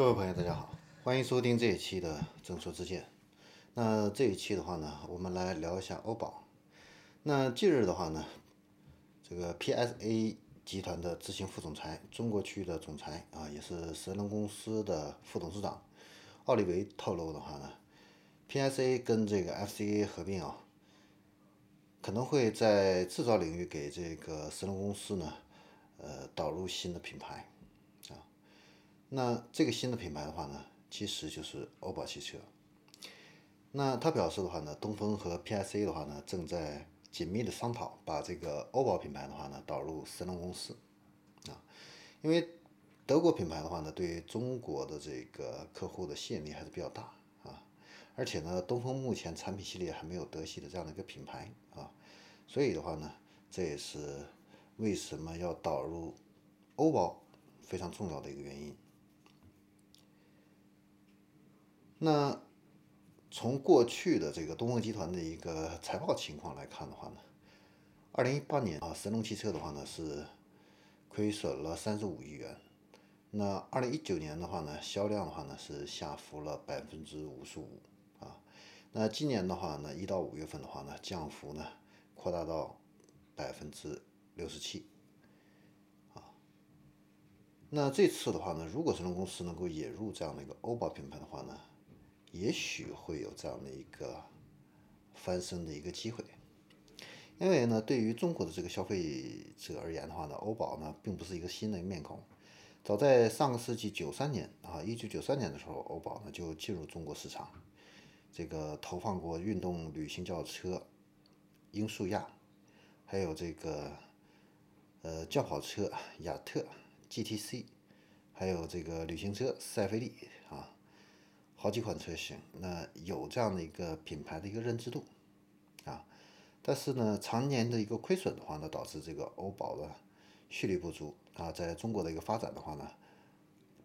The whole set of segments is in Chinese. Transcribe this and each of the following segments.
各位朋友，大家好，欢迎收听这一期的正说之见。那这一期的话呢，我们来聊一下欧宝。那近日的话呢，这个 PSA 集团的执行副总裁、中国区的总裁啊，也是神龙公司的副董事长奥利维透露的话呢，PSA 跟这个 FCA 合并啊，可能会在制造领域给这个神龙公司呢，呃，导入新的品牌。那这个新的品牌的话呢，其实就是欧宝汽车。那他表示的话呢，东风和 PSA 的话呢，正在紧密的商讨，把这个欧宝品牌的话呢，导入神龙公司。啊，因为德国品牌的话呢，对中国的这个客户的吸引力还是比较大啊。而且呢，东风目前产品系列还没有德系的这样的一个品牌啊，所以的话呢，这也是为什么要导入欧宝非常重要的一个原因。那从过去的这个东风集团的一个财报情况来看的话呢，二零一八年啊，神龙汽车的话呢是亏损了三十五亿元。那二零一九年的话呢，销量的话呢是下浮了百分之五十五啊。那今年的话呢，一到五月份的话呢，降幅呢扩大到百分之六十七啊。那这次的话呢，如果神龙公司能够引入这样的一个欧宝品牌的话呢，也许会有这样的一个翻身的一个机会，因为呢，对于中国的这个消费者而言的话呢，欧宝呢并不是一个新的面孔。早在上个世纪九三年啊，一九九三年的时候，欧宝呢就进入中国市场，这个投放过运动旅行轿车英速亚，还有这个呃轿跑车雅特 GTC，还有这个旅行车赛菲利。好几款车型，那有这样的一个品牌的一个认知度，啊，但是呢，常年的一个亏损的话呢，导致这个欧宝的蓄力不足啊，在中国的一个发展的话呢，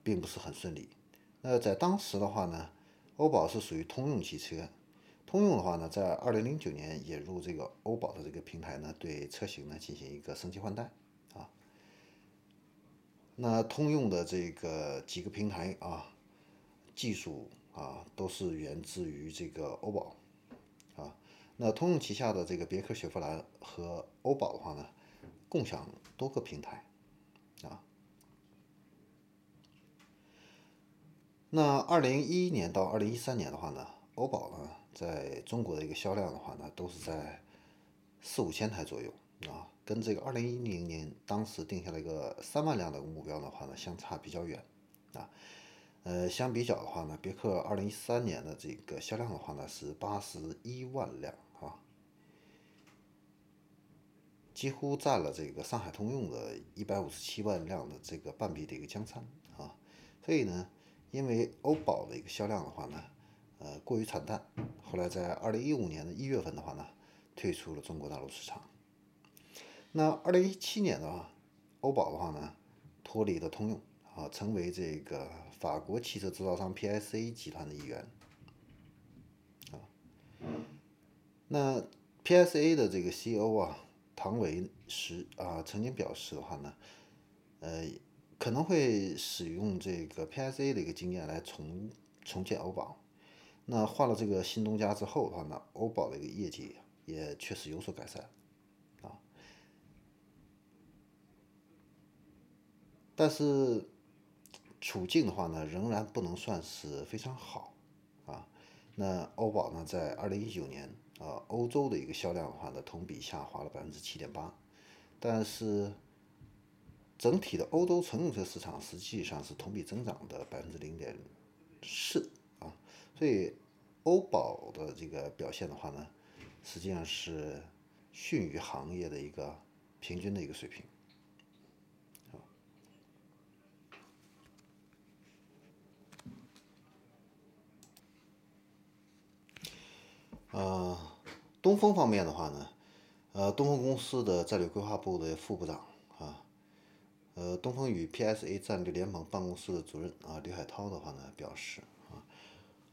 并不是很顺利。那在当时的话呢，欧宝是属于通用汽车，通用的话呢，在二零零九年引入这个欧宝的这个平台呢，对车型呢进行一个升级换代啊。那通用的这个几个平台啊，技术。啊，都是源自于这个欧宝，啊，那通用旗下的这个别克雪佛兰和欧宝的话呢，共享多个平台，啊，那二零一一年到二零一三年的话呢，欧宝呢在中国的一个销量的话呢，都是在四五千台左右，啊，跟这个二零一零年当时定下了一个三万辆的目标的话呢，相差比较远，啊。呃，相比较的话呢，别克二零一三年的这个销量的话呢是八十一万辆啊，几乎占了这个上海通用的一百五十七万辆的这个半壁的一个江山啊。所以呢，因为欧宝的一个销量的话呢，呃，过于惨淡，后来在二零一五年的一月份的话呢，退出了中国大陆市场。那二零一七年的话，欧宝的话呢，脱离了通用啊，成为这个。法国汽车制造商 PSA 集团的一员，啊，那 PSA 的这个 CEO 啊，唐维时啊，曾经表示的话呢，呃，可能会使用这个 PSA 的一个经验来重重建欧宝。那换了这个新东家之后的话呢，欧宝的一个业绩也确实有所改善，啊，但是。处境的话呢，仍然不能算是非常好，啊，那欧宝呢，在二零一九年啊，欧洲的一个销量的话呢，同比下滑了百分之七点八，但是整体的欧洲乘用车市场实际上是同比增长的百分之零点四啊，所以欧宝的这个表现的话呢，实际上是逊于行业的一个平均的一个水平。呃，东风方面的话呢，呃，东风公司的战略规划部的副部长啊，呃，东风与 PSA 战略联盟办公室的主任啊，刘海涛的话呢表示啊，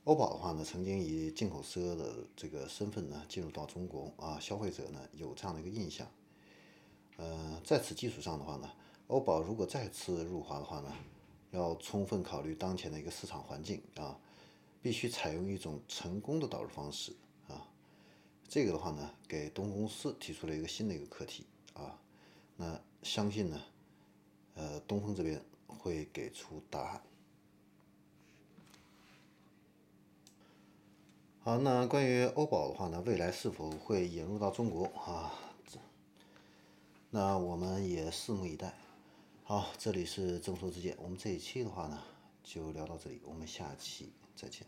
欧宝的话呢曾经以进口车的这个身份呢进入到中国啊，消费者呢有这样的一个印象。呃，在此基础上的话呢，欧宝如果再次入华的话呢，要充分考虑当前的一个市场环境啊，必须采用一种成功的导入方式。这个的话呢，给东风公司提出了一个新的一个课题啊。那相信呢，呃，东风这边会给出答案。好，那关于欧宝的话呢，未来是否会引入到中国啊？那我们也拭目以待。好，这里是正说之见，我们这一期的话呢，就聊到这里，我们下期再见。